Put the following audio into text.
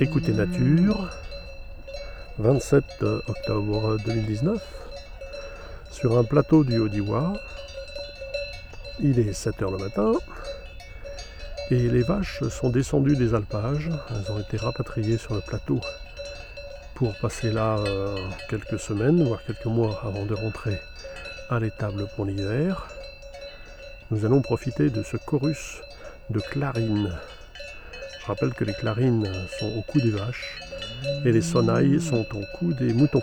Écoutez Nature, 27 octobre 2019, sur un plateau du Haut-Diwa. Il est 7 h le matin et les vaches sont descendues des alpages. Elles ont été rapatriées sur le plateau pour passer là euh, quelques semaines, voire quelques mois avant de rentrer à l'étable pour l'hiver. Nous allons profiter de ce chorus de clarines rappelle que les clarines sont au cou des vaches et les sonnailles sont au cou des moutons.